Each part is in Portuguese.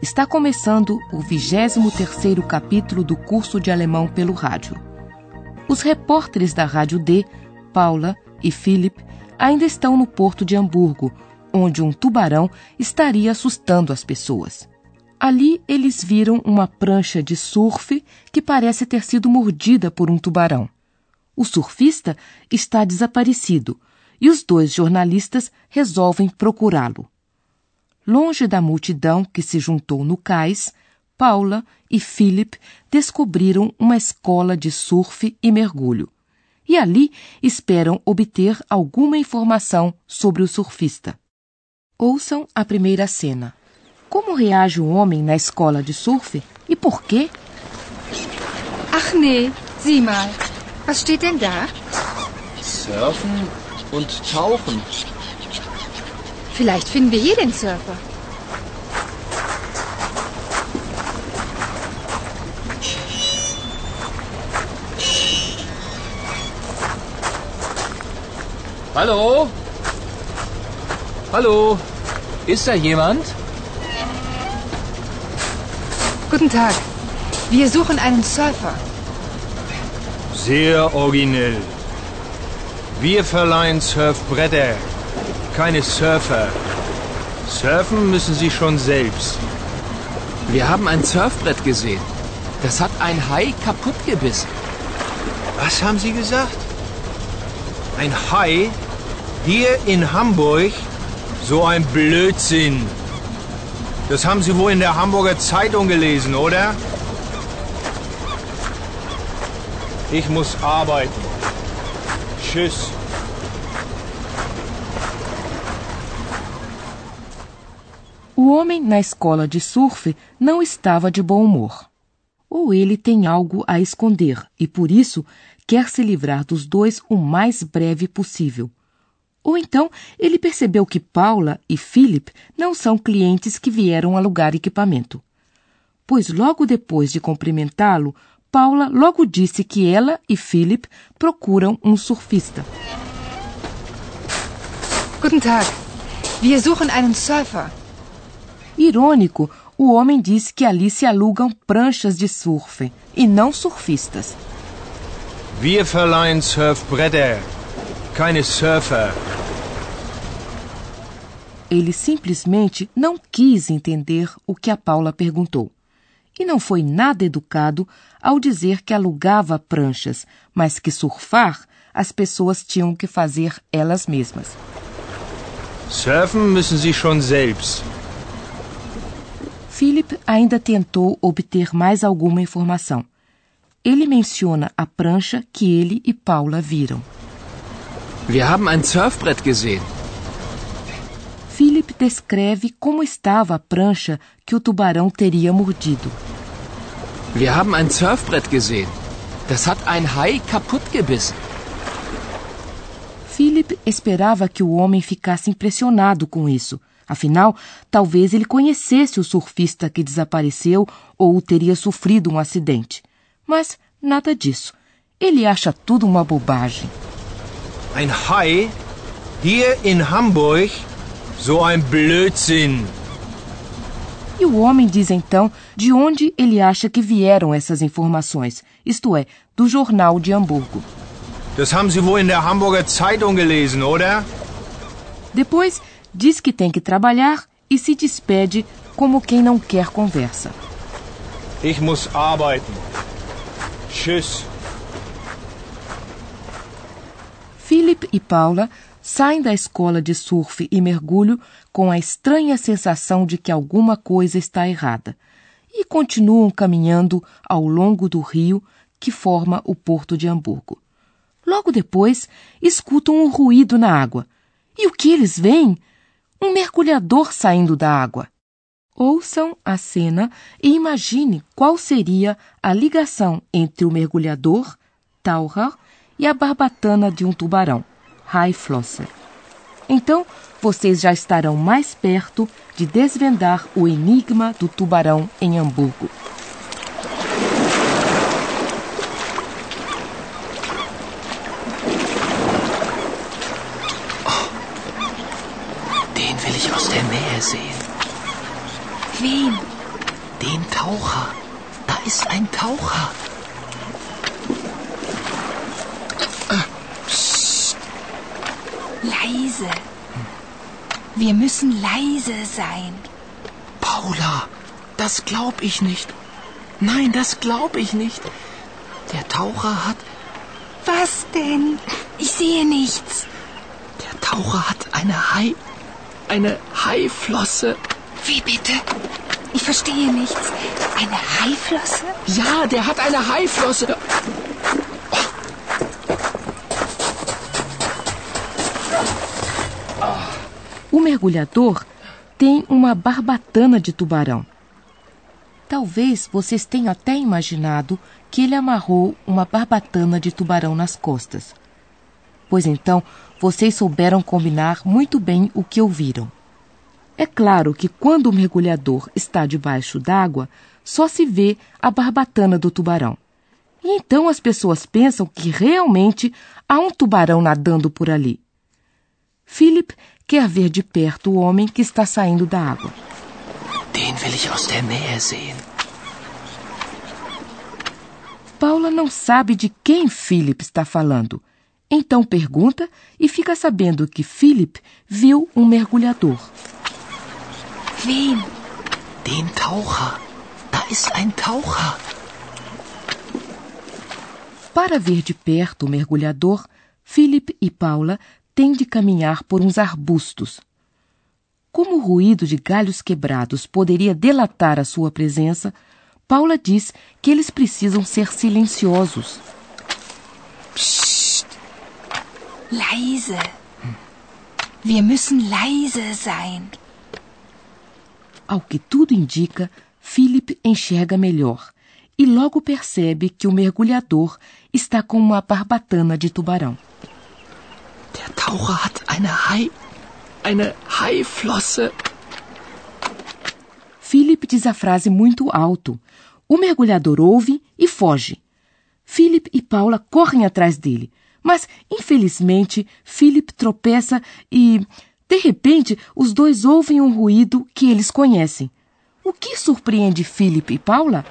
Está começando o 23º capítulo do curso de alemão pelo rádio. Os repórteres da Rádio D, Paula e Philip, ainda estão no porto de Hamburgo, onde um tubarão estaria assustando as pessoas. Ali eles viram uma prancha de surf que parece ter sido mordida por um tubarão. O surfista está desaparecido e os dois jornalistas resolvem procurá-lo. Longe da multidão que se juntou no cais, Paula e Philip descobriram uma escola de surf e mergulho. E ali esperam obter alguma informação sobre o surfista. Ouçam a primeira cena. Como reage o homem na escola de surf e por quê? Ach nee, sieh mal. Was steht denn da? Surfen und Tauchen. Vielleicht finden wir hier den Surfer. Hallo? Hallo? Ist da jemand? Guten Tag. Wir suchen einen Surfer. Sehr originell. Wir verleihen Surfbretter, keine Surfer. Surfen müssen Sie schon selbst. Wir haben ein Surfbrett gesehen. Das hat ein Hai kaputt gebissen. Was haben Sie gesagt? Ein Hai? Hier in Hamburg? So ein Blödsinn. Das haben Sie wohl in der Hamburger Zeitung gelesen, oder? Ich muss arbeiten. Tschüss. O homem na escola de surf não estava de bom humor. Ou ele tem algo a esconder e, por isso, quer se livrar dos dois o mais breve possível. Ou então ele percebeu que Paula e Philip não são clientes que vieram alugar equipamento. Pois logo depois de cumprimentá-lo, Paula logo disse que ela e Philip procuram um surfista. Guten Tag. Wir suchen einen Surfer. Irônico, o homem disse que ali se alugam pranchas de surf e não surfistas. Wir verleihen Surfbretter, keine Surfer. Ele simplesmente não quis entender o que a Paula perguntou. E não foi nada educado ao dizer que alugava pranchas, mas que surfar as pessoas tinham que fazer elas mesmas. Surfen müssen Sie schon selbst. Philip ainda tentou obter mais alguma informação. Ele menciona a prancha que ele e Paula viram. Wir haben ein Surfbrett gesehen. Philip descreve como estava a prancha que o tubarão teria mordido. Wir haben ein Surfbrett gesehen. Das hat ein Hai kaputt gebissen. Philip esperava que o homem ficasse impressionado com isso. Afinal, talvez ele conhecesse o surfista que desapareceu ou teria sofrido um acidente. Mas nada disso. Ele acha tudo uma bobagem. Ein Hai? Hier in Hamburg? So ein Blödsinn. E o homem diz então de onde ele acha que vieram essas informações, isto é, do jornal de Hamburgo. Das haben Sie wohl in der Hamburger Zeitung gelesen, oder? Depois diz que tem que trabalhar e se despede como quem não quer conversa. Ich muss arbeiten. Tschüss. Philip e Paula saem da escola de surf e mergulho com a estranha sensação de que alguma coisa está errada e continuam caminhando ao longo do rio que forma o porto de Hamburgo. Logo depois, escutam um ruído na água. E o que eles veem? Um mergulhador saindo da água. Ouçam a cena e imagine qual seria a ligação entre o mergulhador, Taucher, e a barbatana de um tubarão, Haiflosse. Então, vocês já estarão mais perto de desvendar o enigma do tubarão em Hamburgo. Leise. Wir müssen leise sein. Paula, das glaub ich nicht. Nein, das glaub ich nicht. Der Taucher hat. Was denn? Ich sehe nichts. Der Taucher hat eine Hai. Eine Haiflosse. Wie bitte? Ich verstehe nichts. Eine Haiflosse? Ja, der hat eine Haiflosse. O mergulhador tem uma barbatana de tubarão. Talvez vocês tenham até imaginado que ele amarrou uma barbatana de tubarão nas costas. Pois então, vocês souberam combinar muito bem o que ouviram. É claro que quando o mergulhador está debaixo d'água, só se vê a barbatana do tubarão. E então as pessoas pensam que realmente há um tubarão nadando por ali. Philip quer ver de perto o homem que está saindo da água. Den will ich aus der Nähe sehen. Paula não sabe de quem Philip está falando. Então pergunta e fica sabendo que Philip viu um mergulhador. Wen? Den Taucher. Da ist ein Taucher. Para ver de perto o mergulhador, Philip e Paula têm de caminhar por uns arbustos. Como o ruído de galhos quebrados poderia delatar a sua presença, Paula diz que eles precisam ser silenciosos. Leise. Wir müssen leise sein. Ao que tudo indica, Philip enxerga melhor e logo percebe que o mergulhador está com uma barbatana de tubarão. Taucher hat eine Hai. Eine Haiflosse. Philip diz a frase muito alto. O mergulhador ouve e foge. Philip e Paula correm atrás dele, mas infelizmente Philip tropeça e, de repente, os dois ouvem um ruído que eles conhecem. O que surpreende Philip e Paula?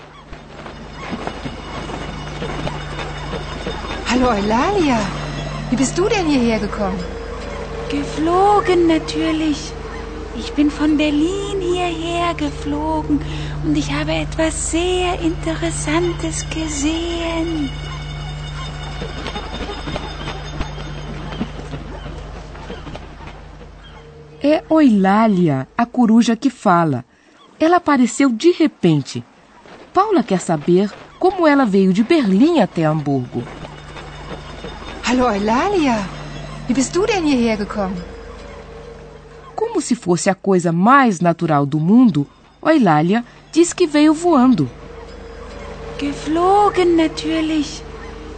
Hallo Eulalia. Wie bist du denn hierher gekommen? Geflogen natürlich. Ich bin von Berlin hierher geflogen und ich habe etwas sehr Interessantes gesehen. É Oilália, a coruja que fala. Ela apareceu de repente. Paula quer saber como ela veio de Berlim até Hamburgo. Hallo Eulalia. Wie bist du denn hierher gekommen? Como se fosse a coisa mais natural do mundo, Oilália diz que veio voando. Geflogen natürlich.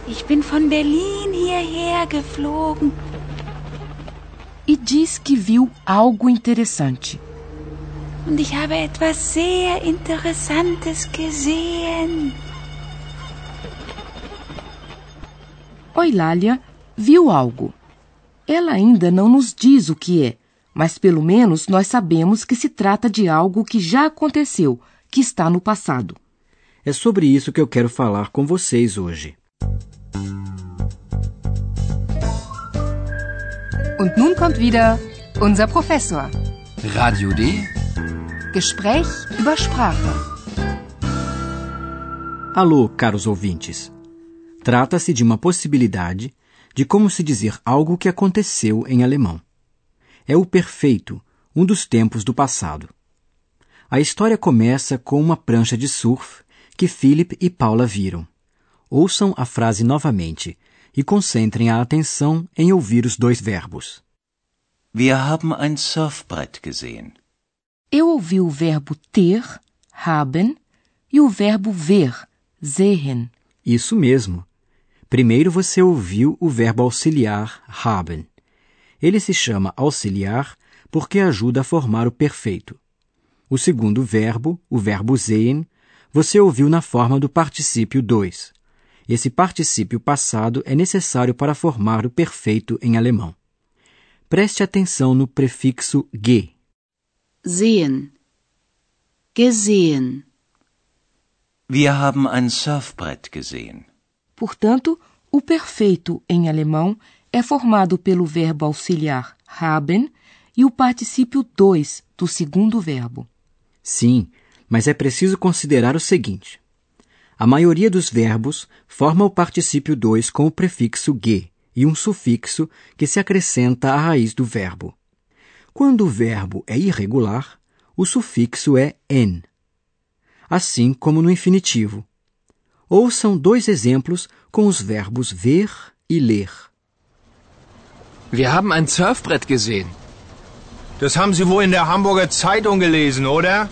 Ich bin von Berlin hierher geflogen. E diz que viu algo interessante. Und ich habe etwas sehr Interessantes gesehen. Oilália viu algo. Ela ainda não nos diz o que é, mas pelo menos nós sabemos que se trata de algo que já aconteceu, que está no passado. É sobre isso que eu quero falar com vocês hoje. Und nun kommt wieder unser Professor. Radio D. Gespräch über Sprache. Alô, caros ouvintes. Trata-se de uma possibilidade de como se dizer algo que aconteceu em alemão. É o perfeito, um dos tempos do passado. A história começa com uma prancha de surf que Philip e Paula viram. Ouçam a frase novamente e concentrem a atenção em ouvir os dois verbos. Wir haben ein Surfbrett gesehen. Eu ouvi o verbo ter, haben, e o verbo ver, sehen. Isso mesmo. Primeiro você ouviu o verbo auxiliar haben. Ele se chama auxiliar porque ajuda a formar o perfeito. O segundo verbo, o verbo sehen, você ouviu na forma do particípio 2. Esse particípio passado é necessário para formar o perfeito em alemão. Preste atenção no prefixo ge. Sehen. Gesehen. Wir haben ein Surfbrett gesehen. Portanto, o perfeito em alemão é formado pelo verbo auxiliar haben e o particípio 2 do segundo verbo. Sim, mas é preciso considerar o seguinte: a maioria dos verbos forma o particípio 2 com o prefixo ge e um sufixo que se acrescenta à raiz do verbo. Quando o verbo é irregular, o sufixo é en. Assim como no infinitivo. Ouçam dois exemplos com os verbos ver e ler. Wir haben ein Surfbrett gesehen. Das haben Sie wohl in der Hamburger Zeitung gelesen, oder?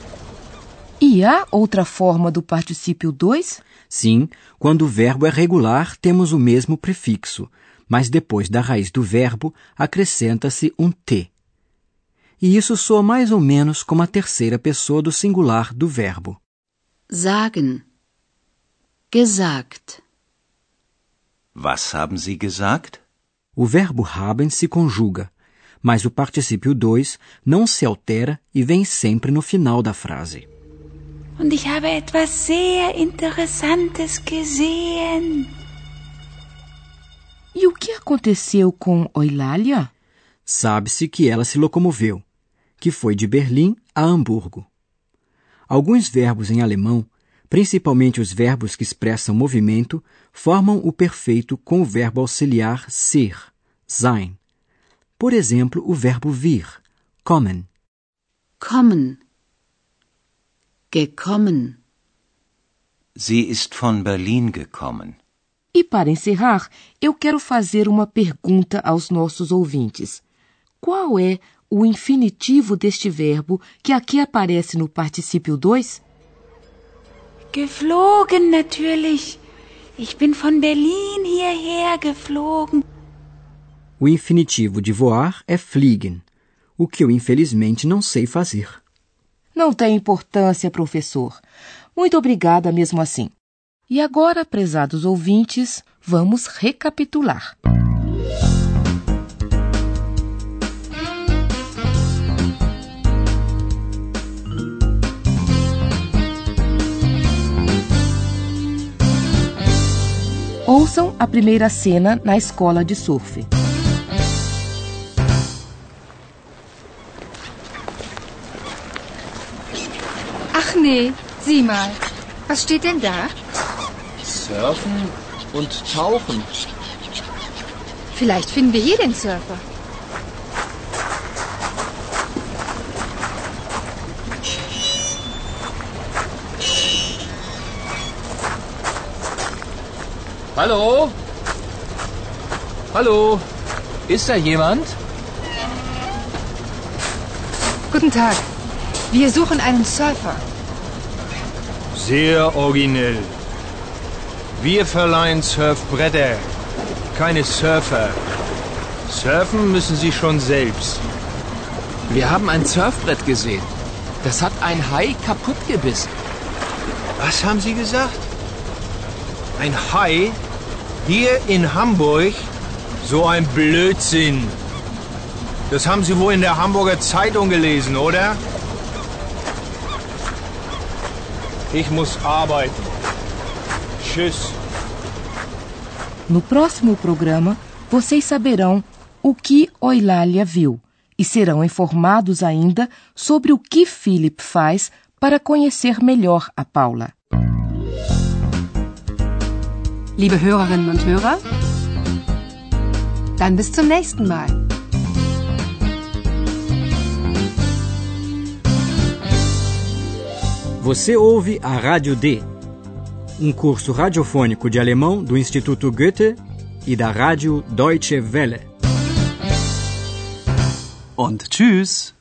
E há outra forma do particípio 2? Sim, quando o verbo é regular, temos o mesmo prefixo, mas depois da raiz do verbo acrescenta-se um T. E isso soa mais ou menos como a terceira pessoa do singular do verbo. Sagen. Gesagt. Was haben Sie gesagt? O verbo haben se conjuga, mas o particípio 2 não se altera e vem sempre no final da frase. Und ich habe etwas sehr Interessantes gesehen. E o que aconteceu com Eulalia? Sabe-se que ela se locomoveu, que foi de Berlim a Hamburgo. Alguns verbos em alemão, principalmente os verbos que expressam movimento, formam o perfeito com o verbo auxiliar ser, sein. Por exemplo, o verbo vir, kommen. Kommen. Gekommen. Sie ist von Berlin gekommen. E para encerrar, eu quero fazer uma pergunta aos nossos ouvintes. Qual é o infinitivo deste verbo que aqui aparece no particípio 2? Geflogen natürlich. Ich bin von Berlin hierher geflogen. O infinitivo de voar é fliegen, o que eu infelizmente não sei fazer. Não tem importância, professor. Muito obrigada mesmo assim. E agora, prezados ouvintes, vamos recapitular. Ouçam a primeira cena na escola de surf. Ach nee, sieh mal. Was steht denn da? Surfen und Tauchen. Vielleicht finden wir hier den Surfer. Hallo? Hallo? Ist da jemand? Guten Tag. Wir suchen einen Surfer. Sehr originell. Wir verleihen Surfbretter, keine Surfer. Surfen müssen Sie schon selbst. Wir haben ein Surfbrett gesehen. Das hat ein Hai kaputt gebissen. Was haben Sie gesagt? Ein Hai? Hier in Hamburg? So ein Blödsinn. Das haben Sie wohl in der Hamburger Zeitung gelesen, oder? Ich muss arbeiten. Tschüss. No próximo programa, vocês saberão o que Oilália viu e serão informados ainda sobre o que Philip faz para conhecer melhor a Paula. Liebe Hörerinnen und Hörer, dann bis zum nächsten Mal. Você ouve a Rádio D, um curso radiofônico de alemão do Instituto Goethe e da Rádio Deutsche Welle. Und tschüss.